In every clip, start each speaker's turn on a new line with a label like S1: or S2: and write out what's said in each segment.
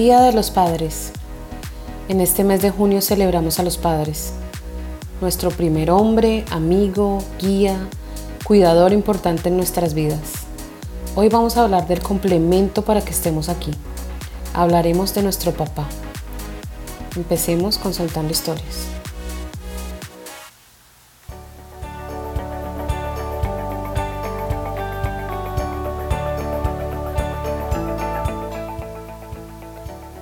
S1: Día de los Padres. En este mes de junio celebramos a los padres, nuestro primer hombre, amigo, guía, cuidador importante en nuestras vidas. Hoy vamos a hablar del complemento para que estemos aquí. Hablaremos de nuestro papá. Empecemos con soltando historias.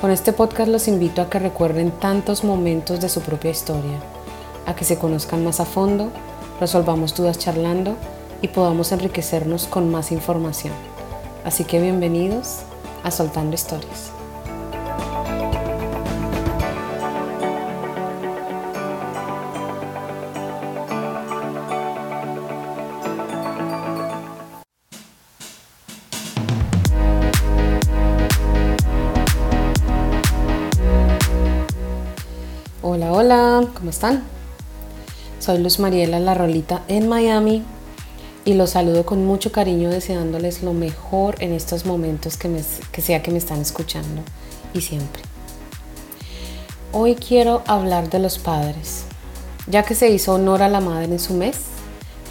S1: Con este podcast los invito a que recuerden tantos momentos de su propia historia, a que se conozcan más a fondo, resolvamos dudas charlando y podamos enriquecernos con más información. Así que bienvenidos a Soltando Historias. ¿Cómo están? Soy Luz Mariela La Rolita en Miami y los saludo con mucho cariño deseándoles lo mejor en estos momentos que, que sea que me están escuchando y siempre. Hoy quiero hablar de los padres. Ya que se hizo honor a la madre en su mes,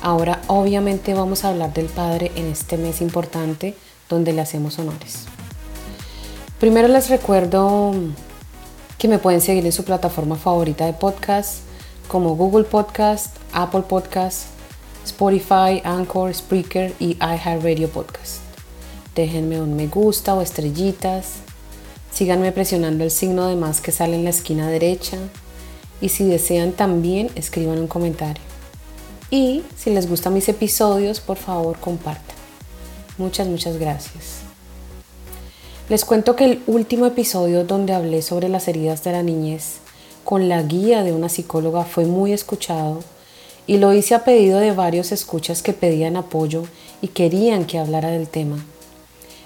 S1: ahora obviamente vamos a hablar del padre en este mes importante donde le hacemos honores. Primero les recuerdo que me pueden seguir en su plataforma favorita de podcast como Google Podcast, Apple Podcast, Spotify, Anchor, Spreaker y iHeartRadio Podcast. Déjenme un me gusta o estrellitas. Síganme presionando el signo de más que sale en la esquina derecha. Y si desean también, escriban un comentario. Y si les gustan mis episodios, por favor compartan. Muchas, muchas gracias. Les cuento que el último episodio donde hablé sobre las heridas de la niñez con la guía de una psicóloga fue muy escuchado y lo hice a pedido de varios escuchas que pedían apoyo y querían que hablara del tema.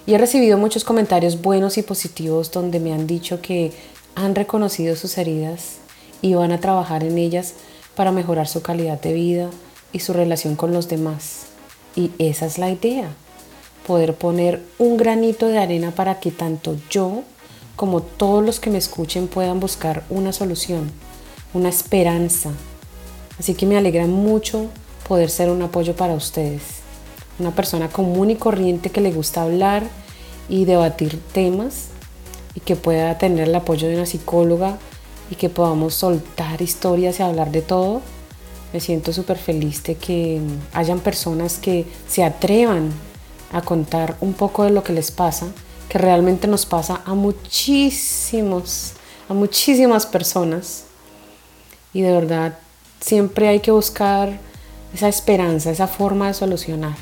S1: Y he recibido muchos comentarios buenos y positivos donde me han dicho que han reconocido sus heridas y van a trabajar en ellas para mejorar su calidad de vida y su relación con los demás. Y esa es la idea, poder poner un granito de arena para que tanto yo como todos los que me escuchen puedan buscar una solución, una esperanza, Así que me alegra mucho poder ser un apoyo para ustedes. Una persona común y corriente que le gusta hablar y debatir temas y que pueda tener el apoyo de una psicóloga y que podamos soltar historias y hablar de todo. Me siento súper feliz de que hayan personas que se atrevan a contar un poco de lo que les pasa, que realmente nos pasa a muchísimos, a muchísimas personas. Y de verdad siempre hay que buscar esa esperanza, esa forma de solucionar.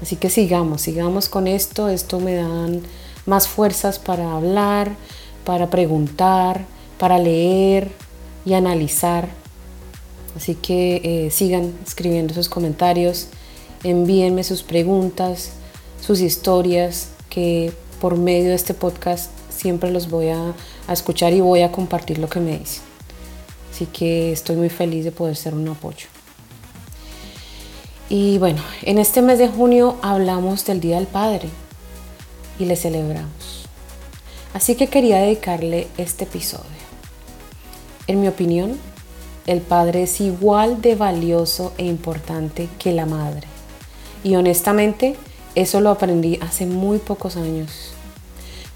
S1: Así que sigamos, sigamos con esto. Esto me dan más fuerzas para hablar, para preguntar, para leer y analizar. Así que eh, sigan escribiendo sus comentarios, envíenme sus preguntas, sus historias, que por medio de este podcast siempre los voy a, escuchar y voy a compartir lo que me dicen. Así que estoy muy feliz de poder ser un apoyo. Y bueno, en este mes de junio hablamos del Día del Padre y le celebramos. Así que quería dedicarle este episodio. En mi opinión, el padre es igual de valioso e importante que la madre. Y honestamente, eso lo aprendí hace muy pocos años.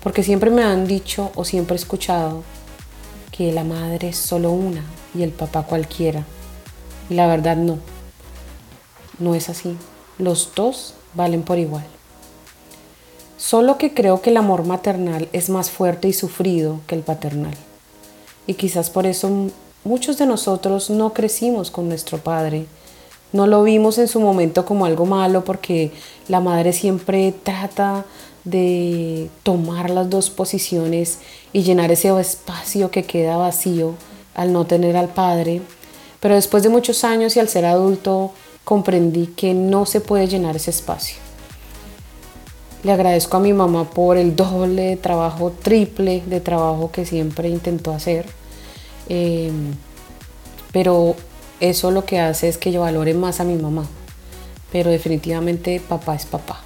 S1: Porque siempre me han dicho o siempre he escuchado que la madre es solo una y el papá cualquiera. Y la verdad no. No es así. Los dos valen por igual. Solo que creo que el amor maternal es más fuerte y sufrido que el paternal. Y quizás por eso muchos de nosotros no crecimos con nuestro padre. No lo vimos en su momento como algo malo porque la madre siempre trata de tomar las dos posiciones y llenar ese espacio que queda vacío al no tener al padre, pero después de muchos años y al ser adulto comprendí que no se puede llenar ese espacio. Le agradezco a mi mamá por el doble de trabajo, triple de trabajo que siempre intentó hacer. Eh, pero eso lo que hace es que yo valore más a mi mamá. Pero definitivamente papá es papá.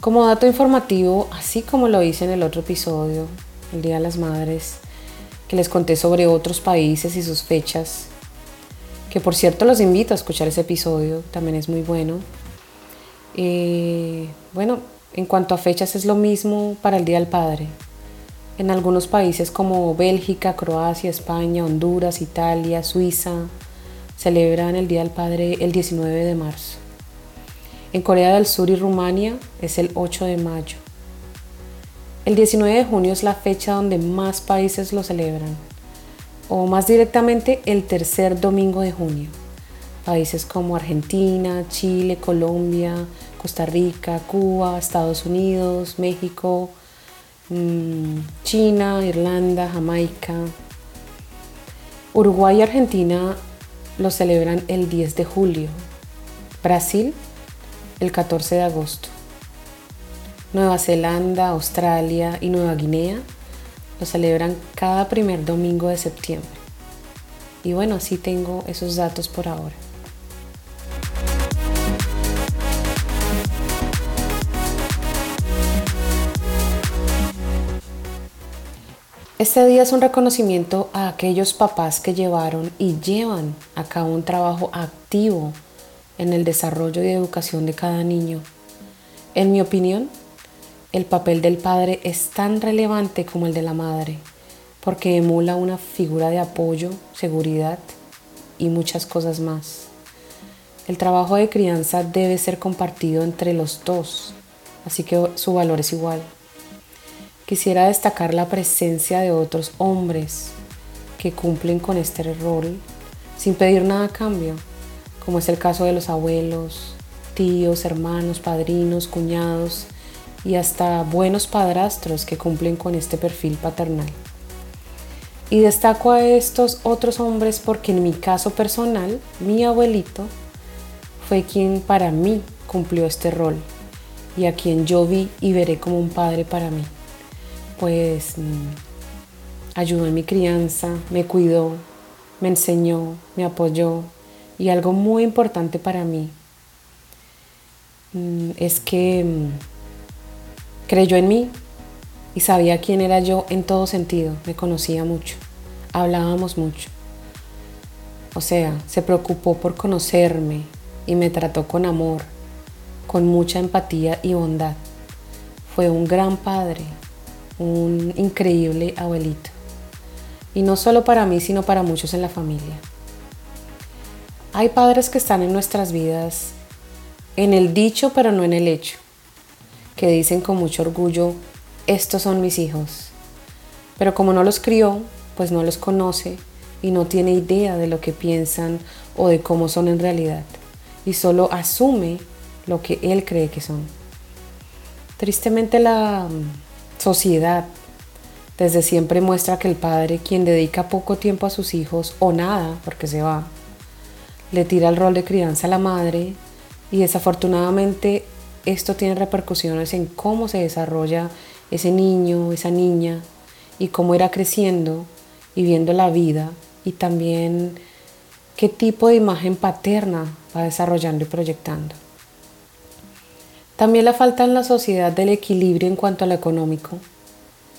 S1: Como dato informativo, así como lo hice en el otro episodio, el Día de las Madres, que les conté sobre otros países y sus fechas, que por cierto los invito a escuchar ese episodio, también es muy bueno. Eh, bueno, en cuanto a fechas es lo mismo para el Día del Padre. En algunos países como Bélgica, Croacia, España, Honduras, Italia, Suiza, celebran el Día del Padre el 19 de marzo. En Corea del Sur y Rumania es el 8 de mayo. El 19 de junio es la fecha donde más países lo celebran, o más directamente el tercer domingo de junio. Países como Argentina, Chile, Colombia, Costa Rica, Cuba, Estados Unidos, México, China, Irlanda, Jamaica. Uruguay y Argentina lo celebran el 10 de julio. Brasil el 14 de agosto. Nueva Zelanda, Australia y Nueva Guinea lo celebran cada primer domingo de septiembre. Y bueno, así tengo esos datos por ahora. Este día es un reconocimiento a aquellos papás que llevaron y llevan a cabo un trabajo activo en el desarrollo y educación de cada niño. En mi opinión, el papel del padre es tan relevante como el de la madre, porque emula una figura de apoyo, seguridad y muchas cosas más. El trabajo de crianza debe ser compartido entre los dos, así que su valor es igual. Quisiera destacar la presencia de otros hombres que cumplen con este rol sin pedir nada a cambio, como es el caso de los abuelos, tíos, hermanos, padrinos, cuñados y hasta buenos padrastros que cumplen con este perfil paternal. Y destaco a estos otros hombres porque en mi caso personal, mi abuelito fue quien para mí cumplió este rol y a quien yo vi y veré como un padre para mí pues mm, ayudó en mi crianza, me cuidó, me enseñó, me apoyó y algo muy importante para mí mm, es que mm, creyó en mí y sabía quién era yo en todo sentido, me conocía mucho, hablábamos mucho. O sea, se preocupó por conocerme y me trató con amor, con mucha empatía y bondad. Fue un gran padre, un increíble abuelito. Y no solo para mí, sino para muchos en la familia. Hay padres que están en nuestras vidas en el dicho, pero no en el hecho, que dicen con mucho orgullo, estos son mis hijos. Pero como no los crió, pues no los conoce y no tiene idea de lo que piensan o de cómo son en realidad. Y solo asume lo que él cree que son. Tristemente la sociedad desde siempre muestra que el padre, quien dedica poco tiempo a sus hijos o nada porque se va, le tira el rol de crianza a la madre y desafortunadamente esto tiene repercusiones en cómo se desarrolla ese niño, esa niña y cómo irá creciendo y viendo la vida y también qué tipo de imagen paterna va desarrollando y proyectando. También la falta en la sociedad del equilibrio en cuanto a lo económico,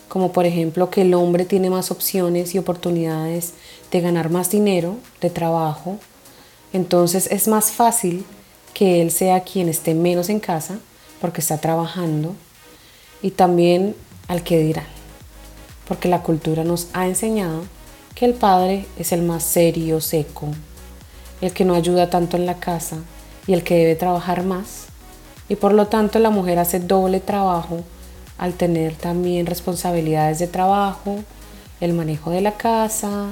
S1: como por ejemplo que el hombre tiene más opciones y oportunidades de ganar más dinero, de trabajo, entonces es más fácil que él sea quien esté menos en casa porque está trabajando. Y también al que dirán, porque la cultura nos ha enseñado que el padre es el más serio, seco, el que no ayuda tanto en la casa y el que debe trabajar más y por lo tanto la mujer hace doble trabajo al tener también responsabilidades de trabajo, el manejo de la casa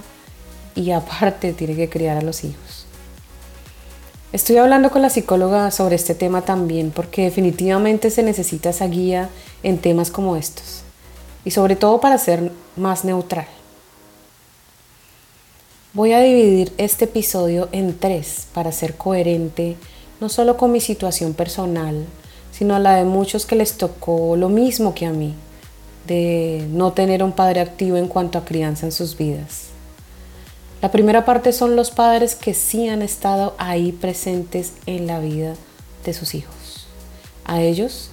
S1: y aparte tiene que criar a los hijos. Estoy hablando con la psicóloga sobre este tema también porque definitivamente se necesita esa guía en temas como estos y sobre todo para ser más neutral. Voy a dividir este episodio en tres para ser coherente no solo con mi situación personal, sino a la de muchos que les tocó lo mismo que a mí, de no tener un padre activo en cuanto a crianza en sus vidas. La primera parte son los padres que sí han estado ahí presentes en la vida de sus hijos. A ellos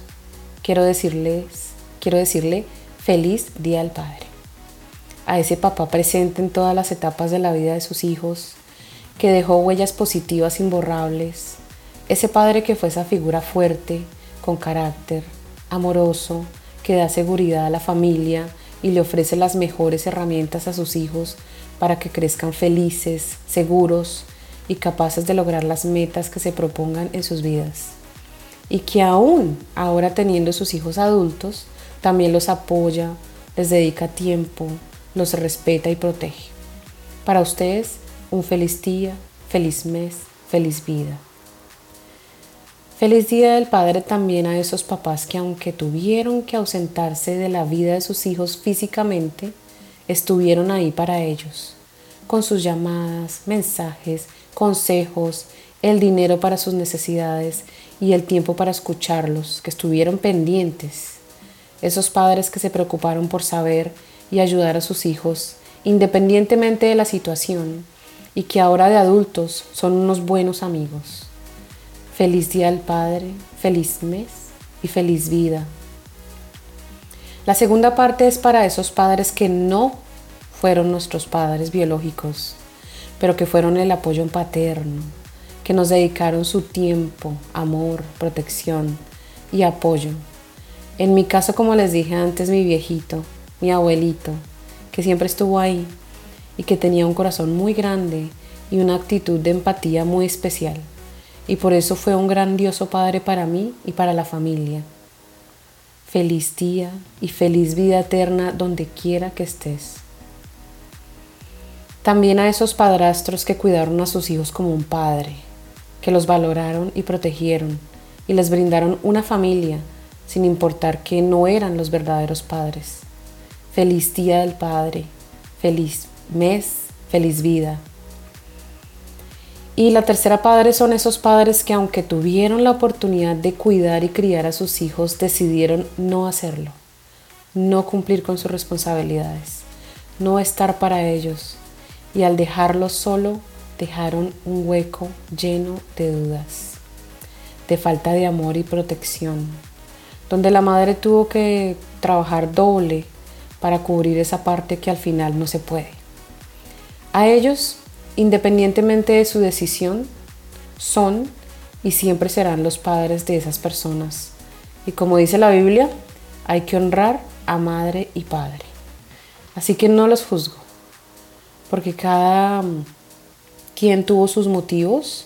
S1: quiero decirles, quiero decirle feliz Día del Padre. A ese papá presente en todas las etapas de la vida de sus hijos, que dejó huellas positivas imborrables, ese padre que fue esa figura fuerte, con carácter, amoroso, que da seguridad a la familia y le ofrece las mejores herramientas a sus hijos para que crezcan felices, seguros y capaces de lograr las metas que se propongan en sus vidas. Y que aún ahora teniendo sus hijos adultos, también los apoya, les dedica tiempo, los respeta y protege. Para ustedes, un feliz día, feliz mes, feliz vida. Feliz Día del Padre también a esos papás que aunque tuvieron que ausentarse de la vida de sus hijos físicamente, estuvieron ahí para ellos, con sus llamadas, mensajes, consejos, el dinero para sus necesidades y el tiempo para escucharlos, que estuvieron pendientes. Esos padres que se preocuparon por saber y ayudar a sus hijos, independientemente de la situación, y que ahora de adultos son unos buenos amigos. Feliz Día del Padre, feliz mes y feliz vida. La segunda parte es para esos padres que no fueron nuestros padres biológicos, pero que fueron el apoyo paterno, que nos dedicaron su tiempo, amor, protección y apoyo. En mi caso, como les dije antes, mi viejito, mi abuelito, que siempre estuvo ahí y que tenía un corazón muy grande y una actitud de empatía muy especial y por eso fue un grandioso padre para mí y para la familia. Feliz día y feliz vida eterna donde quiera que estés. También a esos padrastros que cuidaron a sus hijos como un padre, que los valoraron y protegieron y les brindaron una familia sin importar que no eran los verdaderos padres. Feliz día del Padre, feliz mes, feliz vida. Y la tercera padre son esos padres que aunque tuvieron la oportunidad de cuidar y criar a sus hijos, decidieron no hacerlo, no cumplir con sus responsabilidades, no estar para ellos. Y al dejarlos solo, dejaron un hueco lleno de dudas, de falta de amor y protección, donde la madre tuvo que trabajar doble para cubrir esa parte que al final no se puede. A ellos independientemente de su decisión, son y siempre serán los padres de esas personas. Y como dice la Biblia, hay que honrar a madre y padre. Así que no los juzgo, porque cada mm, quien tuvo sus motivos,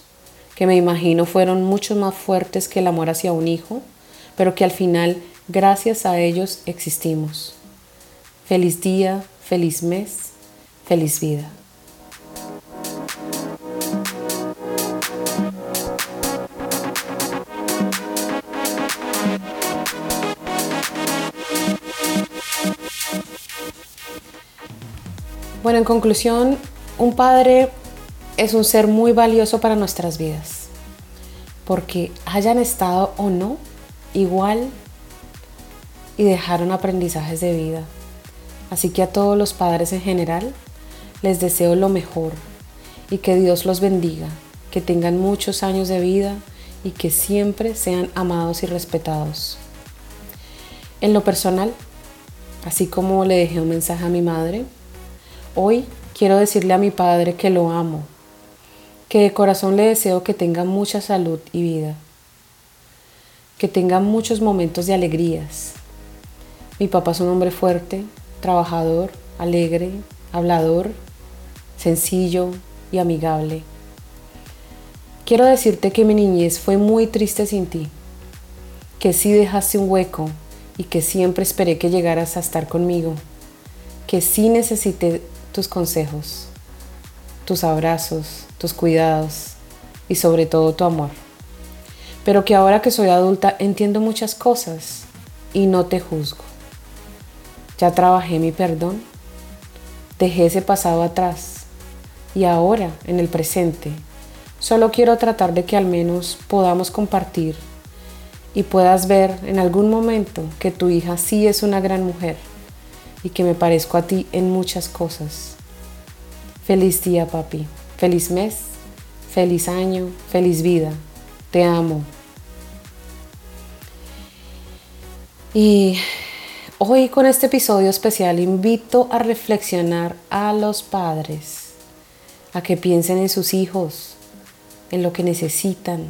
S1: que me imagino fueron mucho más fuertes que el amor hacia un hijo, pero que al final, gracias a ellos, existimos. Feliz día, feliz mes, feliz vida. Bueno, en conclusión, un padre es un ser muy valioso para nuestras vidas, porque hayan estado o no igual y dejaron aprendizajes de vida. Así que a todos los padres en general les deseo lo mejor y que Dios los bendiga, que tengan muchos años de vida y que siempre sean amados y respetados. En lo personal, así como le dejé un mensaje a mi madre, Hoy quiero decirle a mi Padre que lo amo, que de corazón le deseo que tenga mucha salud y vida, que tenga muchos momentos de alegrías. Mi papá es un hombre fuerte, trabajador, alegre, hablador, sencillo y amigable. Quiero decirte que mi niñez fue muy triste sin ti, que sí dejaste un hueco y que siempre esperé que llegaras a estar conmigo, que sí necesité tus consejos, tus abrazos, tus cuidados y sobre todo tu amor. Pero que ahora que soy adulta entiendo muchas cosas y no te juzgo. Ya trabajé mi perdón, dejé ese pasado atrás, y ahora, en el presente. Solo quiero tratar de que al menos podamos compartir y puedas ver en algún momento que tu hija sí es una gran mujer y que me parezco a ti en muchas cosas. Feliz día, papi. Feliz mes. Feliz año. Feliz vida. Te amo. Y hoy con este episodio especial invito a reflexionar a los padres, a que piensen en sus hijos, en lo que necesitan,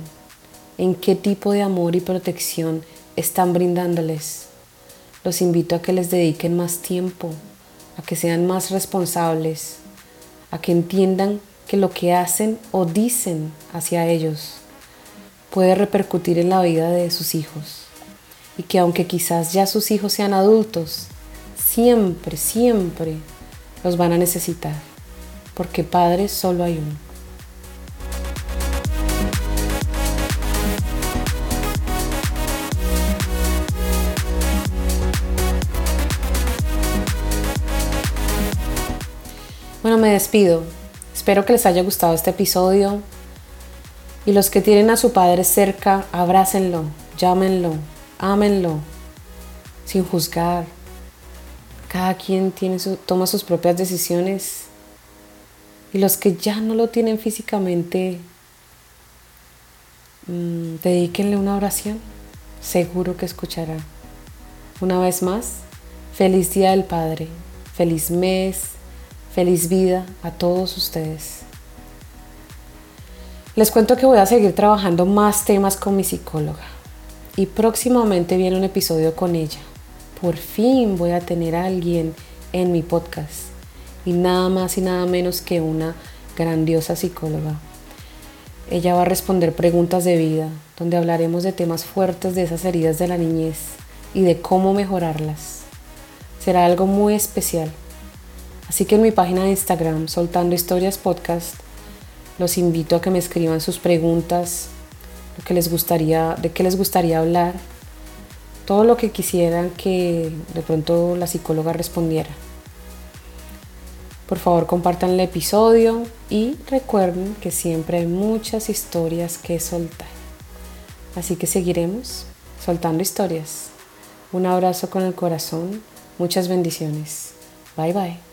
S1: en qué tipo de amor y protección están brindándoles. Los invito a que les dediquen más tiempo, a que sean más responsables, a que entiendan que lo que hacen o dicen hacia ellos puede repercutir en la vida de sus hijos y que aunque quizás ya sus hijos sean adultos, siempre, siempre los van a necesitar, porque padres solo hay uno. Bueno, me despido. Espero que les haya gustado este episodio. Y los que tienen a su padre cerca, abrácenlo, llámenlo, ámenlo, sin juzgar. Cada quien tiene toma sus propias decisiones. Y los que ya no lo tienen físicamente, mmm, dedíquenle una oración. Seguro que escuchará. Una vez más, feliz Día del Padre, feliz mes, feliz vida a todos ustedes. Les cuento que voy a seguir trabajando más temas con mi psicóloga y próximamente viene un episodio con ella. Por fin voy a tener a alguien en mi podcast y nada más y nada menos que una grandiosa psicóloga. Ella va a responder preguntas de vida, donde hablaremos de temas fuertes de esas heridas de la niñez y de cómo mejorarlas. Será algo muy especial. Así que en mi página de Instagram, Soltando Historias Podcast, los invito a que me escriban sus preguntas, que les gustaría, de qué les gustaría hablar, todo lo que quisieran que de pronto la psicóloga respondiera. Por favor compartan el episodio y recuerden que siempre hay muchas historias que soltar. Así que seguiremos soltando historias. Un abrazo con el corazón, muchas bendiciones. Bye bye.